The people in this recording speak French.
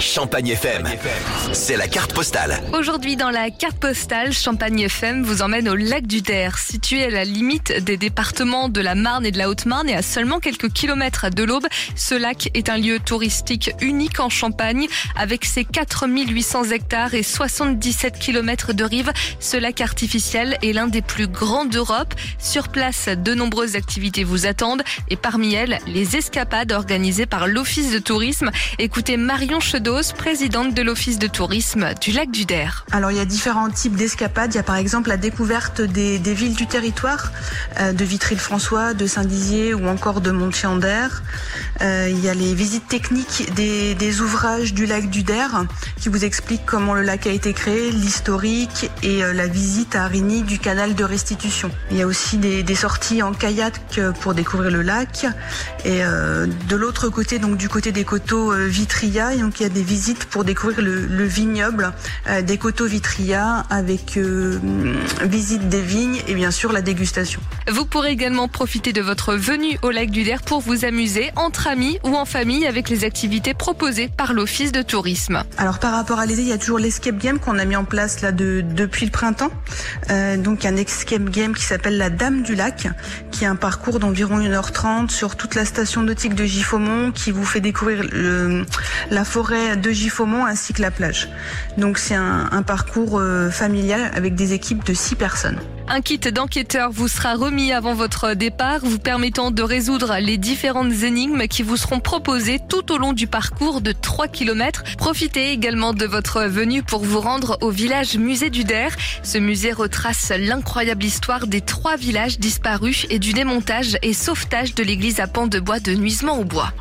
Champagne FM. C'est la carte postale. Aujourd'hui, dans la carte postale, Champagne FM vous emmène au lac du Der, situé à la limite des départements de la Marne et de la Haute-Marne et à seulement quelques kilomètres de l'Aube. Ce lac est un lieu touristique unique en Champagne avec ses 4800 hectares et 77 kilomètres de rive. Ce lac artificiel est l'un des plus grands d'Europe. Sur place, de nombreuses activités vous attendent et parmi elles, les escapades organisées par l'Office de tourisme. Écoutez Marion Présidente de l'Office de tourisme du lac du Der. Alors il y a différents types d'escapades. Il y a par exemple la découverte des, villes du territoire, euh, de Vitry-le-François, de Saint-Dizier ou encore de Montchandère. Euh, il y a les visites techniques des, ouvrages du lac du Der qui vous expliquent comment le lac a été créé, l'historique et euh, la visite à Arigny du canal de restitution. Il y a aussi des, sorties en kayak pour découvrir le lac et de l'autre côté, donc du côté des coteaux Vitria, donc il y a des visites pour découvrir le, le vignoble euh, des coteaux Vitria avec euh, visite des vignes et bien sûr la dégustation. Vous pourrez également profiter de votre venue au lac du Der pour vous amuser entre amis ou en famille avec les activités proposées par l'Office de tourisme. Alors par rapport à l'été, il y a toujours l'escape game qu'on a mis en place là de, depuis le printemps. Euh, donc un escape game qui s'appelle la Dame du Lac, qui est un parcours d'environ 1h30 sur toute la station nautique de Giffaumont qui vous fait découvrir le, la forêt de Giffaumont ainsi que la plage. Donc c'est un, un, parcours euh, familial avec des équipes de 6 personnes. Un kit d'enquêteur vous sera remis avant votre départ, vous permettant de résoudre les différentes énigmes qui vous seront proposées tout au long du parcours de 3 km. Profitez également de votre venue pour vous rendre au village musée du Der. Ce musée retrace l'incroyable histoire des trois villages disparus et du démontage et sauvetage de l'église à pans de bois de Nuisement au bois.